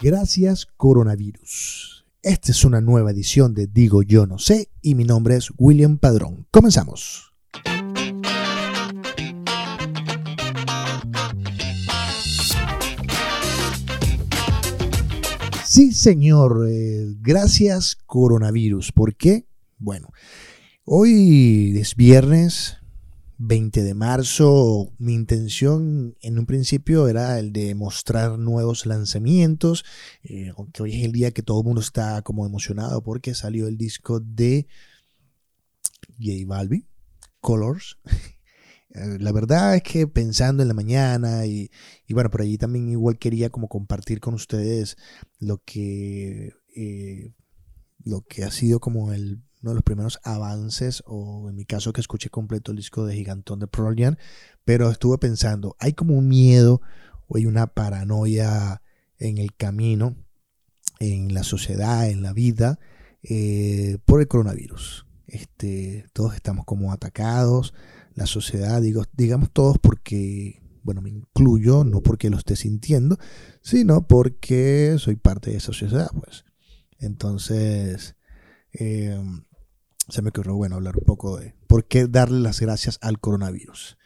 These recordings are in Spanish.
Gracias coronavirus. Esta es una nueva edición de Digo Yo No Sé y mi nombre es William Padrón. Comenzamos. Sí, señor. eh, gracias coronavirus. ¿Por qué? Bueno, hoy es viernes 20 de marzo. Mi intención en un principio era el de mostrar nuevos lanzamientos, eh, aunque hoy es el día que todo el mundo está como emocionado porque salió el disco de J Balvin, Colors. Eh, La verdad es que pensando en la mañana y, y bueno, por allí también igual quería como compartir con ustedes lo que, eh, lo que ha sido como el, uno de los primeros avances, o en mi caso que escuché completo el disco de Gigantón de Pearl Jam, pero estuve pensando, hay como un miedo o hay una paranoia en el camino, en la sociedad, en la vida, eh, por el coronavirus. Este, todos estamos como atacados, la sociedad, digo, digamos todos porque, bueno, me incluyo, no porque lo esté sintiendo, sino porque soy parte de esa sociedad, pues. Entonces, eh, se me ocurrió, bueno, hablar un poco de por qué darle las gracias al coronavirus.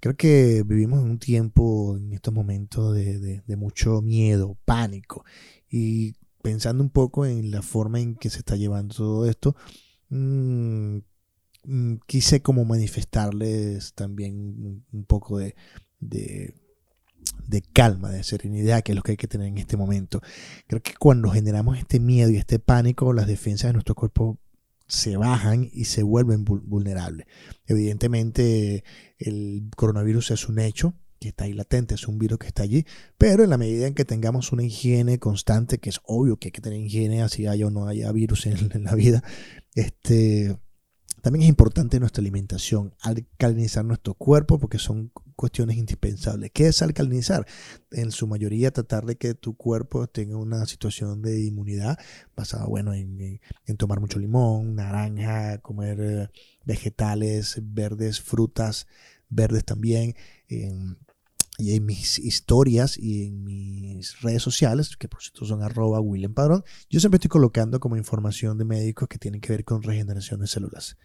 Creo que vivimos en un tiempo, en estos momentos, de, de- mucho miedo, pánico. Y pensando un poco en la forma en que se está llevando todo esto, mm, mm, quise como manifestarles también un, un poco de, de, de calma, de serenidad, que es lo que hay que tener en este momento. Creo que cuando generamos este miedo y este pánico, las defensas de nuestro cuerpo se bajan y se vuelven vul- vulnerables. Evidentemente, el coronavirus es un hecho que está ahí latente, es un virus que está allí, pero en la medida en que tengamos una higiene constante, que es obvio que hay que tener higiene, así haya o no haya virus en, en la vida, este, también es importante nuestra alimentación, alcalinizar nuestro cuerpo, porque son cuestiones indispensables. ¿Qué es alcalinizar? En su mayoría tratar de que tu cuerpo tenga una situación de inmunidad basada, bueno, en, tomar mucho limón, naranja, comer eh, vegetales verdes, frutas verdes también. y en mis historias y en mis redes sociales, que por cierto son arroba William Padrón, yo siempre estoy colocando como información de médicos que tienen que ver con regeneración de células.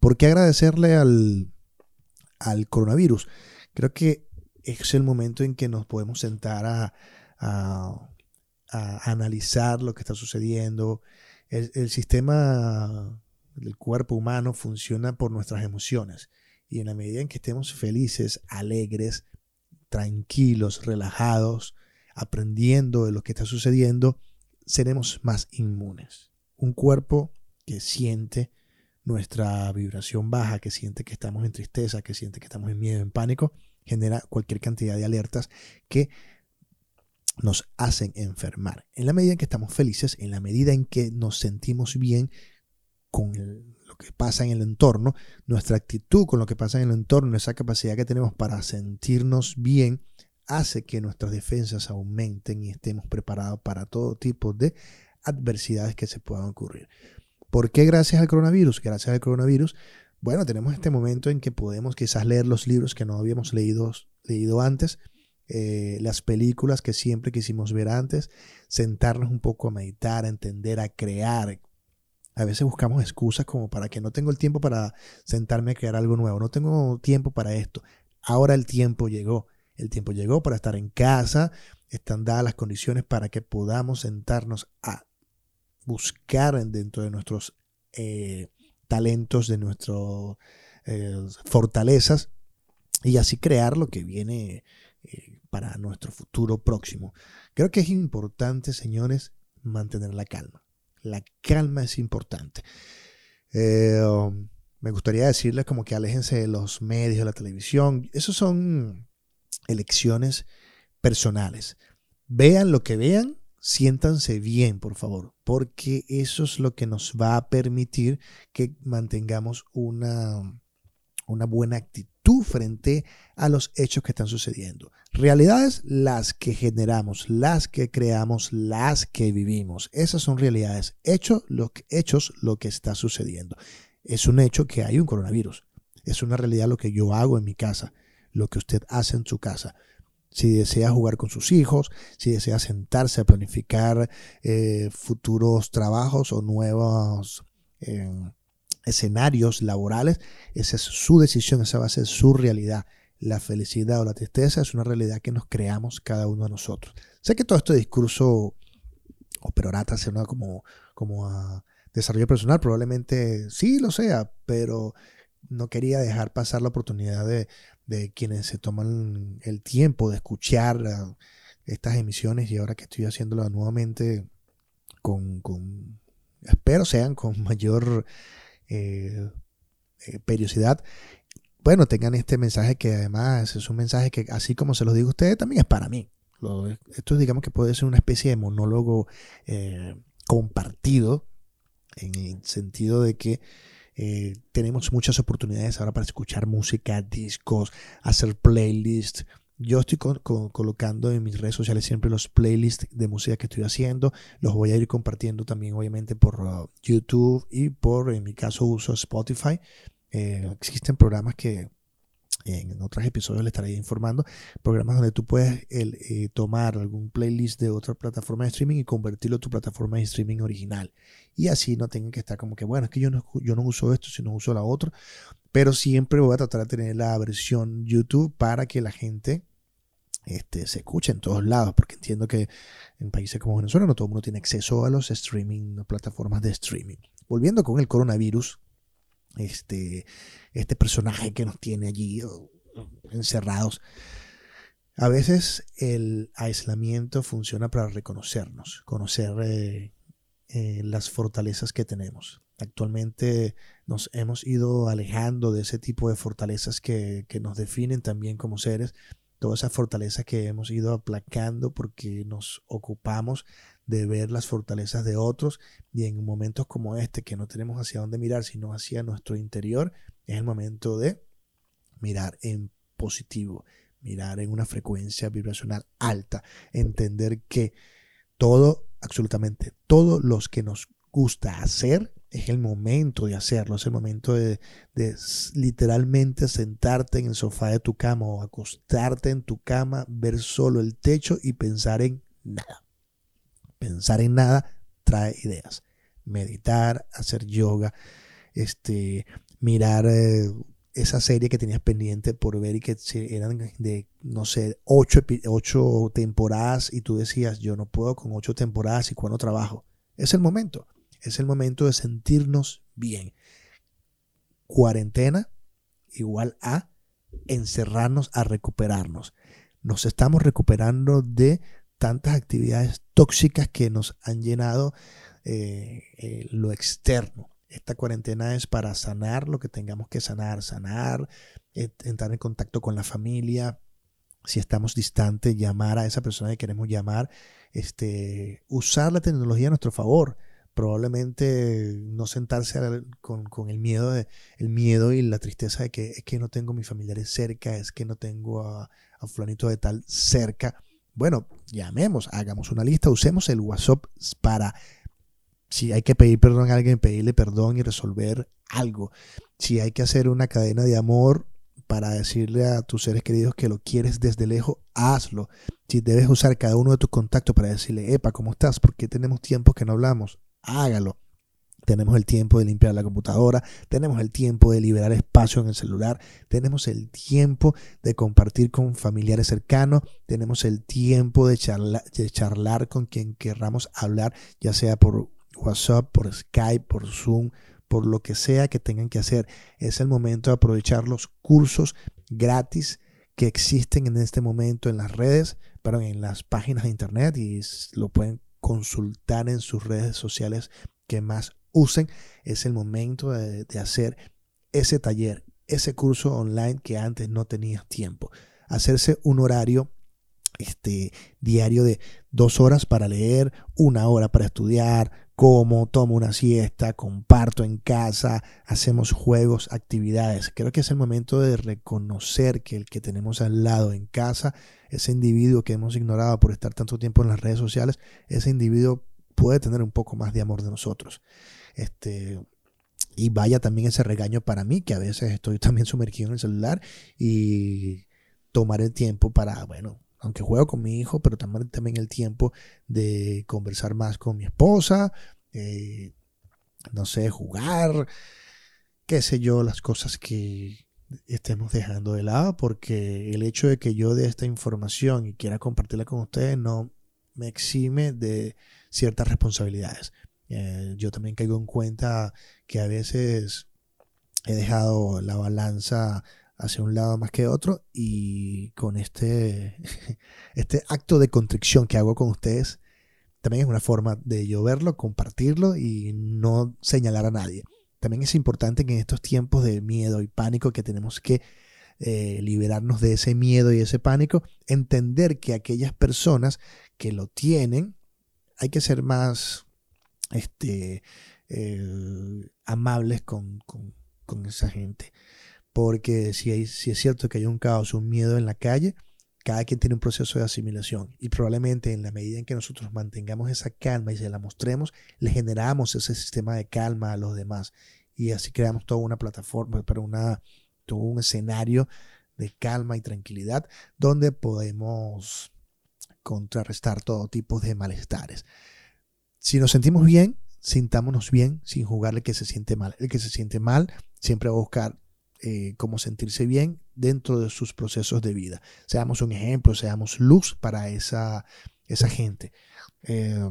¿Por qué agradecerle al, al coronavirus? Creo que es el momento en que nos podemos sentar a, a- a analizar lo que está sucediendo. El, el sistema del cuerpo humano funciona por nuestras emociones. Y en la medida en que estemos felices, alegres, tranquilos, relajados, aprendiendo de lo que está sucediendo, seremos más inmunes. Un cuerpo que siente nuestra vibración baja, que siente que estamos en tristeza, que siente que estamos en miedo, en pánico, genera cualquier cantidad de alertas que nos hacen enfermar. En la medida en que estamos felices, en la medida en que nos sentimos bien con lo que pasa en el entorno, nuestra actitud con lo que pasa en el entorno, esa capacidad que tenemos para sentirnos bien, hace que nuestras defensas aumenten y estemos preparados para todo tipo de adversidades que se puedan ocurrir. ¿Por qué gracias al coronavirus? Gracias al coronavirus, bueno, tenemos este momento en que podemos quizás leer los libros que no habíamos leído, leído antes, eh, las películas que siempre quisimos ver antes, sentarnos un poco a meditar, a entender, a crear. A veces buscamos excusas como para que no tengo el tiempo para sentarme a crear algo nuevo, no tengo tiempo para esto. Ahora el tiempo llegó, el tiempo llegó para estar en casa, están dadas las condiciones para que podamos sentarnos a buscar dentro de nuestros eh, talentos, de nuestras fortalezas y así crear lo que viene eh, para nuestro futuro próximo. Creo que es importante, señores, mantener la calma. La calma es importante. Eh, um, me gustaría decirles como que aléjense de los medios, de la televisión. Esos son elecciones personales. Vean lo que vean, siéntanse bien, por favor, porque eso es lo que nos va a permitir que mantengamos una, una buena actitud frente a los hechos que están sucediendo. Realidades las que generamos, las que creamos, las que vivimos. Esas son realidades. Hechos lo que está sucediendo. Es un hecho que hay un coronavirus. Es una realidad lo que yo hago en mi casa, lo que usted hace en su casa. Si desea jugar con sus hijos, si desea sentarse a planificar eh, futuros trabajos o nuevos eh, escenarios laborales, esa es su decisión, esa va a ser su realidad. La felicidad o la tristeza es una realidad que nos creamos cada uno de nosotros. Sé que todo este discurso o perorata suena como, como desarrollo personal, probablemente sí lo sea, pero no quería dejar pasar la oportunidad de, de quienes se toman el tiempo de escuchar ah, estas emisiones y ahora que estoy haciéndolo nuevamente con, con espero sean con mayor eh, eh, periodicidad, bueno, tengan este mensaje que además es un mensaje que así como se los digo a ustedes, también es para mí. esto digamos que puede ser una especie de monólogo eh, compartido en el sentido de que eh, tenemos muchas oportunidades ahora para escuchar música, discos, hacer playlists. Yo estoy colocando en mis redes sociales siempre los playlists de música que estoy haciendo. Los voy a ir compartiendo también, obviamente, por uh, YouTube y por, en mi caso, uso Spotify. Eh, existen programas que en otros episodios le estaré informando, programas donde tú puedes eh, tomar algún playlist de otra plataforma de streaming y convertirlo a tu plataforma de streaming original. Y así no tengan que estar como que, bueno, es que yo no, yo no uso esto, sino uso la otra. Pero siempre voy a tratar de tener la versión YouTube para que la gente este, se escuche en todos lados, porque entiendo que en países como Venezuela no todo el mundo tiene acceso a los streaming, plataformas de streaming. Volviendo con el coronavirus, este, este personaje que nos tiene allí encerrados. A veces el aislamiento funciona para reconocernos, conocer eh, eh, las fortalezas que tenemos. Actualmente nos hemos ido alejando de ese tipo de fortalezas que, que nos definen también como seres, todas esas fortalezas que hemos ido aplacando porque nos ocupamos de ver las fortalezas de otros y en momentos como este que no tenemos hacia dónde mirar sino hacia nuestro interior es el momento de mirar en positivo, mirar en una frecuencia vibracional alta, entender que todo, absolutamente todo los que nos gusta hacer, es el momento de hacerlo, es el momento de, literalmente sentarte en el sofá de tu cama o acostarte en tu cama, ver solo el techo y pensar en nada. Pensar en nada trae ideas. Meditar, hacer yoga, este, mirar eh, esa serie que tenías pendiente por ver y que eran de, no sé, ocho, ocho temporadas y tú decías, yo no puedo con ocho temporadas y cuando trabajo. Es el momento, es el momento de sentirnos bien. Cuarentena igual a encerrarnos a recuperarnos. Nos estamos recuperando de tantas actividades tóxicas que nos han llenado eh, eh, lo externo. Esta cuarentena es para sanar lo que tengamos que sanar, sanar, eh, entrar en contacto con la familia. Si estamos distantes, llamar a esa persona que queremos llamar, este, usar la tecnología a nuestro favor. Probablemente no sentarse con, el miedo de, el miedo y la tristeza de que es que no tengo a mis familiares cerca, es que no tengo a, a fulanito de tal cerca bueno, llamemos, hagamos una lista, usemos el WhatsApp para, si hay que pedir perdón a alguien, pedirle perdón y resolver algo. Si hay que hacer una cadena de amor para decirle a tus seres queridos que lo quieres desde lejos, hazlo. Si debes usar cada uno de tus contactos para decirle, epa, ¿cómo estás? Porque tenemos tiempo que no hablamos. Hágalo. Tenemos el tiempo de limpiar la computadora, tenemos el tiempo de liberar espacio en el celular, tenemos el tiempo de compartir con familiares cercanos, tenemos el tiempo de charlar, de charlar con quien querramos hablar, ya sea por WhatsApp, por Skype, por Zoom, por lo que sea que tengan que hacer. Es el momento de aprovechar los cursos gratis que existen en este momento en las redes, pero en las páginas de internet y lo pueden consultar en sus redes sociales que más usen, es el momento de, hacer ese taller, ese curso online que antes no tenías tiempo. Hacerse un horario este, diario de dos horas para leer, una hora para estudiar, como tomo una siesta, comparto en casa, hacemos juegos, actividades. Creo que es el momento de reconocer que el que tenemos al lado en casa, ese individuo que hemos ignorado por estar tanto tiempo en las redes sociales, ese individuo puede tener un poco más de amor de nosotros. Este, y vaya también ese regaño para mí, que a veces estoy también sumergido en el celular y tomar el tiempo para, bueno, aunque juego con mi hijo, pero también, el tiempo de conversar más con mi esposa, eh, no sé, jugar, qué sé yo, las cosas que estemos dejando de lado, porque el hecho de que yo dé esta información y quiera compartirla con ustedes no me exime de ciertas responsabilidades. Eh, yo también caigo en cuenta que a veces he dejado la balanza hacia un lado más que otro y con este, este acto de contrición que hago con ustedes también es una forma de yo verlo, compartirlo y no señalar a nadie. También es importante que en estos tiempos de miedo y pánico que tenemos que eh, liberarnos de ese miedo y ese pánico, entender que aquellas personas que lo tienen, hay que ser más este, eh, amables con, con esa gente. Porque si, es cierto que hay un caos, un miedo en la calle, cada quien tiene un proceso de asimilación y probablemente en la medida en que nosotros mantengamos esa calma y se la mostremos, le generamos ese sistema de calma a los demás y así creamos toda una plataforma, para una, todo un escenario de calma y tranquilidad donde podemos contrarrestar todo tipo de malestares. Si nos sentimos bien, sintámonos bien sin jugarle que se siente mal. El que se siente mal siempre va a buscar eh, cómo sentirse bien dentro de sus procesos de vida. Seamos un ejemplo, seamos luz para esa, esa gente. Eh,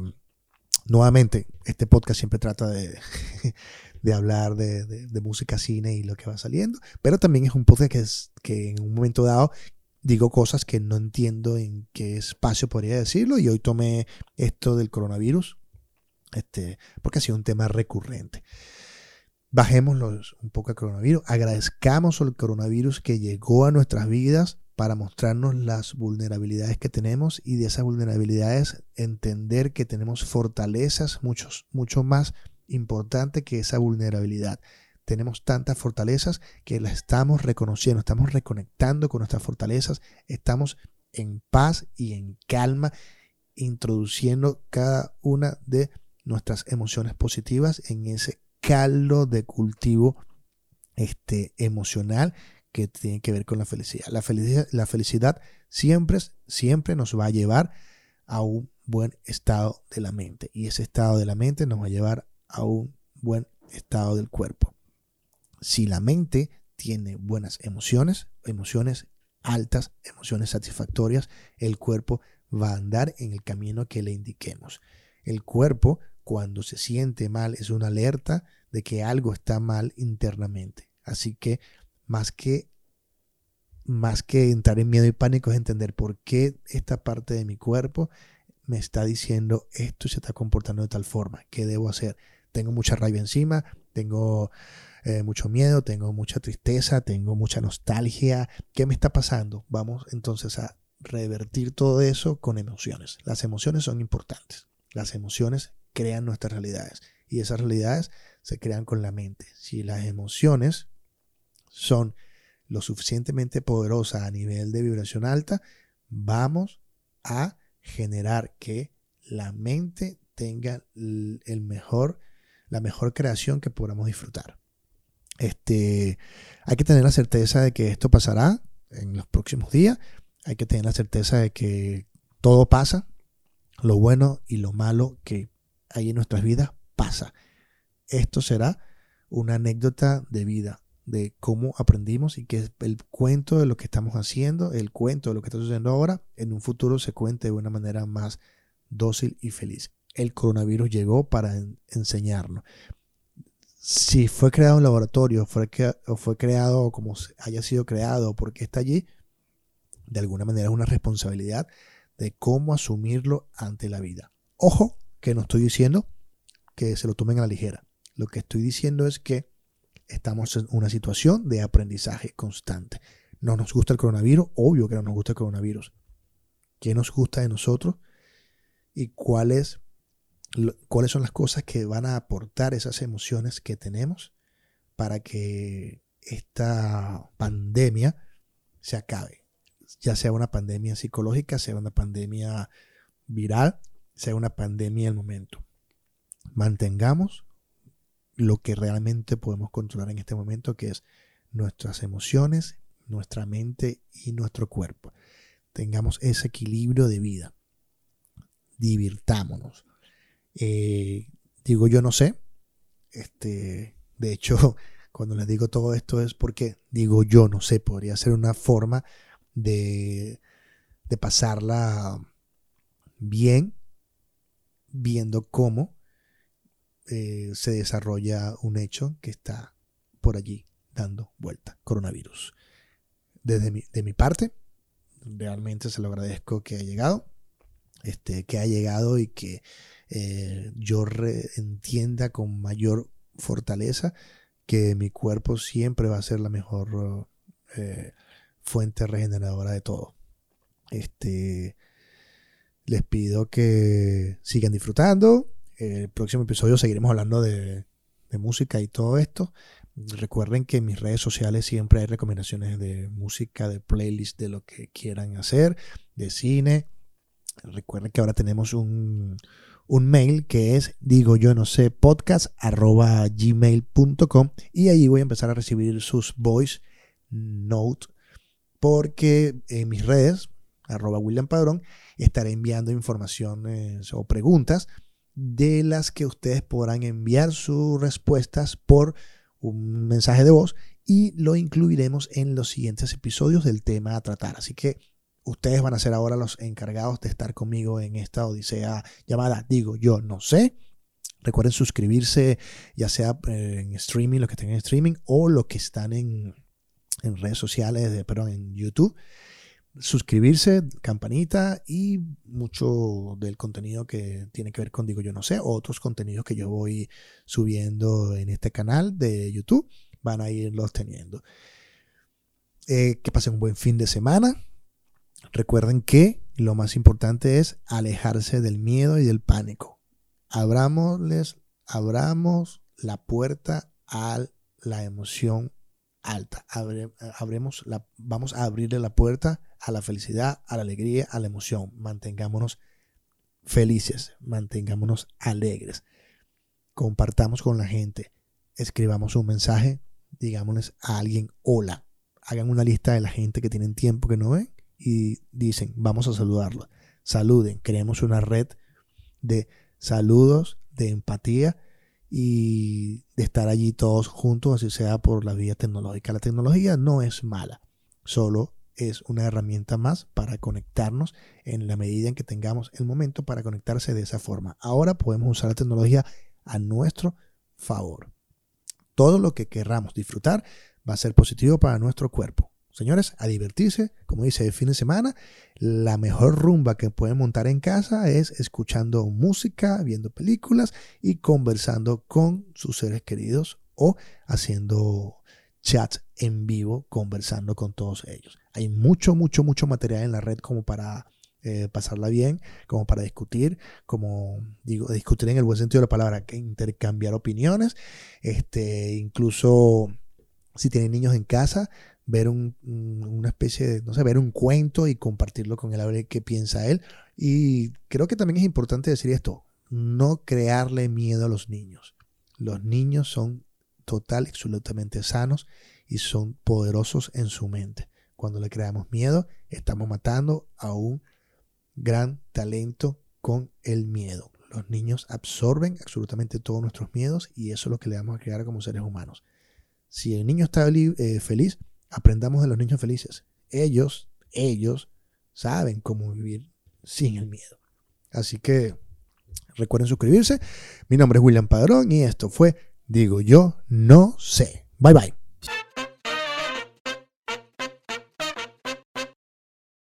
nuevamente, este podcast siempre trata de, de hablar de, de, música, cine y lo que va saliendo, pero también es un podcast que, es, que en un momento dado digo cosas que no entiendo en qué espacio podría decirlo y hoy tomé esto del coronavirus este, porque ha sido un tema recurrente. Bajémoslo un poco al coronavirus, agradezcamos al coronavirus que llegó a nuestras vidas para mostrarnos las vulnerabilidades que tenemos y de esas vulnerabilidades entender que tenemos fortalezas muchos, mucho más importante que esa vulnerabilidad. Tenemos tantas fortalezas que las estamos reconociendo, estamos reconectando con nuestras fortalezas, estamos en paz y en calma, introduciendo cada una de nuestras emociones positivas en ese caldo de cultivo este, emocional que tiene que ver con la felicidad. La felicidad, la felicidad siempre, siempre nos va a llevar a un buen estado de la mente y ese estado de la mente nos va a llevar a un buen estado del cuerpo. Si la mente tiene buenas emociones, emociones altas, emociones satisfactorias, el cuerpo va a andar en el camino que le indiquemos. El cuerpo cuando se siente mal es una alerta de que algo está mal internamente. Así que más que más que entrar en miedo y pánico es entender por qué esta parte de mi cuerpo me está diciendo esto se está comportando de tal forma, qué debo hacer. Tengo mucha rabia encima, tengo eh, mucho miedo, tengo mucha tristeza, tengo mucha nostalgia. ¿Qué me está pasando? Vamos entonces a revertir todo eso con emociones. Las emociones son importantes. Las emociones crean nuestras realidades. Y esas realidades se crean con la mente. Si las emociones son lo suficientemente poderosas a nivel de vibración alta, vamos a generar que la mente tenga el mejor, la mejor creación que podamos disfrutar. Este, hay que tener la certeza de que esto pasará en los próximos días. Hay que tener la certeza de que todo pasa, lo bueno y lo malo que ahí en nuestras vidas pasa. Esto será una anécdota de vida, de cómo aprendimos y que el cuento de lo que estamos haciendo, el cuento de lo que está sucediendo ahora, en un futuro se cuente de una manera más dócil y feliz. El coronavirus llegó para enseñarnos. Si fue creado en laboratorio fue o fue creado como haya sido creado, porque está allí, de alguna manera es una responsabilidad de cómo asumirlo ante la vida. Ojo, que no estoy diciendo que se lo tomen a la ligera. Lo que estoy diciendo es que estamos en una situación de aprendizaje constante. No nos gusta el coronavirus, obvio que no nos gusta el coronavirus. ¿Qué nos gusta de nosotros? ¿Y cuáles, cuáles son las cosas que van a aportar esas emociones que tenemos para que esta pandemia se acabe? Ya sea una pandemia psicológica, sea una pandemia viral, sea una pandemia el momento. Mantengamos lo que realmente podemos controlar en este momento, que es nuestras emociones, nuestra mente y nuestro cuerpo. tengamos ese equilibrio de vida. Divirtámonos. Eh, digo, yo no sé. Este, de hecho, cuando les digo todo esto es porque digo, yo no sé, podría ser una forma de, de pasarla bien, viendo cómo eh, se desarrolla un hecho que está por allí dando vuelta, coronavirus. Desde mi, de mi parte, realmente se lo agradezco que haya llegado, este, que ha llegado y que eh, yo entienda con mayor fortaleza que mi cuerpo siempre va a ser la mejor eh, fuente regeneradora de todo. Este, les pido que sigan disfrutando. El próximo episodio seguiremos hablando de, música y todo esto. Recuerden que en mis redes sociales siempre hay recomendaciones de música, de playlist, de lo que quieran hacer, de cine. Recuerden que ahora tenemos un, un mail que es, digo yo no sé, podcast arroba gmail.com y ahí voy a empezar a recibir sus voice note porque en mis redes, arroba William Padrón, estaré enviando informaciones o preguntas de las que ustedes podrán enviar sus respuestas por un mensaje de voz y lo incluiremos en los siguientes episodios del tema a tratar. Así que ustedes van a ser ahora los encargados de estar conmigo en esta odisea llamada Digo Yo No Sé. Recuerden suscribirse ya sea eh, en streaming, los que estén en streaming, o los que están en, redes sociales, de, perdón, en YouTube. Suscribirse, campanita y mucho del contenido que tiene que ver con Digo Yo No Sé, otros contenidos que yo voy subiendo en este canal de YouTube, van a irlos teniendo. Eh, que pasen un buen fin de semana Recuerden que lo más importante es alejarse del miedo y del pánico. Abramos la puerta a la emoción alta. abremos la, vamos a abrirle la puerta a la felicidad, a la alegría, a la emoción. Mantengámonos felices, mantengámonos alegres. Compartamos con la gente. Escribamos un mensaje, digámosles a alguien hola. Hagan una lista de la gente que tienen tiempo que no ven y dicen, vamos a saludarlo. Saluden, creemos una red de saludos, de empatía y de estar allí todos juntos, así sea por la vía tecnológica. La tecnología no es mala, solo es una herramienta más para conectarnos en la medida en que tengamos el momento para conectarse de esa forma. Ahora podemos usar la tecnología a nuestro favor. Todo lo que querramos disfrutar va a ser positivo para nuestro cuerpo. Señores, a divertirse, como dice el fin de semana, la mejor rumba que pueden montar en casa es escuchando música, viendo películas y conversando con sus seres queridos o haciendo chats en vivo, conversando con todos ellos. Hay mucho, mucho, mucho material en la red como para eh, pasarla bien, como para discutir, como digo, discutir en el buen sentido de la palabra, que intercambiar opiniones, este, incluso si tienen niños en casa, ver un, una especie de, no sé, ver un cuento y compartirlo con él a ver qué piensa él. Y creo que también es importante decir esto, no crearle miedo a los niños. Los niños son total, absolutamente sanos y son poderosos en su mente. Cuando le creamos miedo, estamos matando a un gran talento con el miedo. Los niños absorben absolutamente todos nuestros miedos y eso es lo que le vamos a crear como seres humanos. Si el niño está eh, feliz, Aprendamos de los niños felices. Ellos, ellos saben cómo vivir sin el miedo. Así que recuerden suscribirse. Mi nombre es William Padrón y esto fue Digo yo no sé. Bye bye.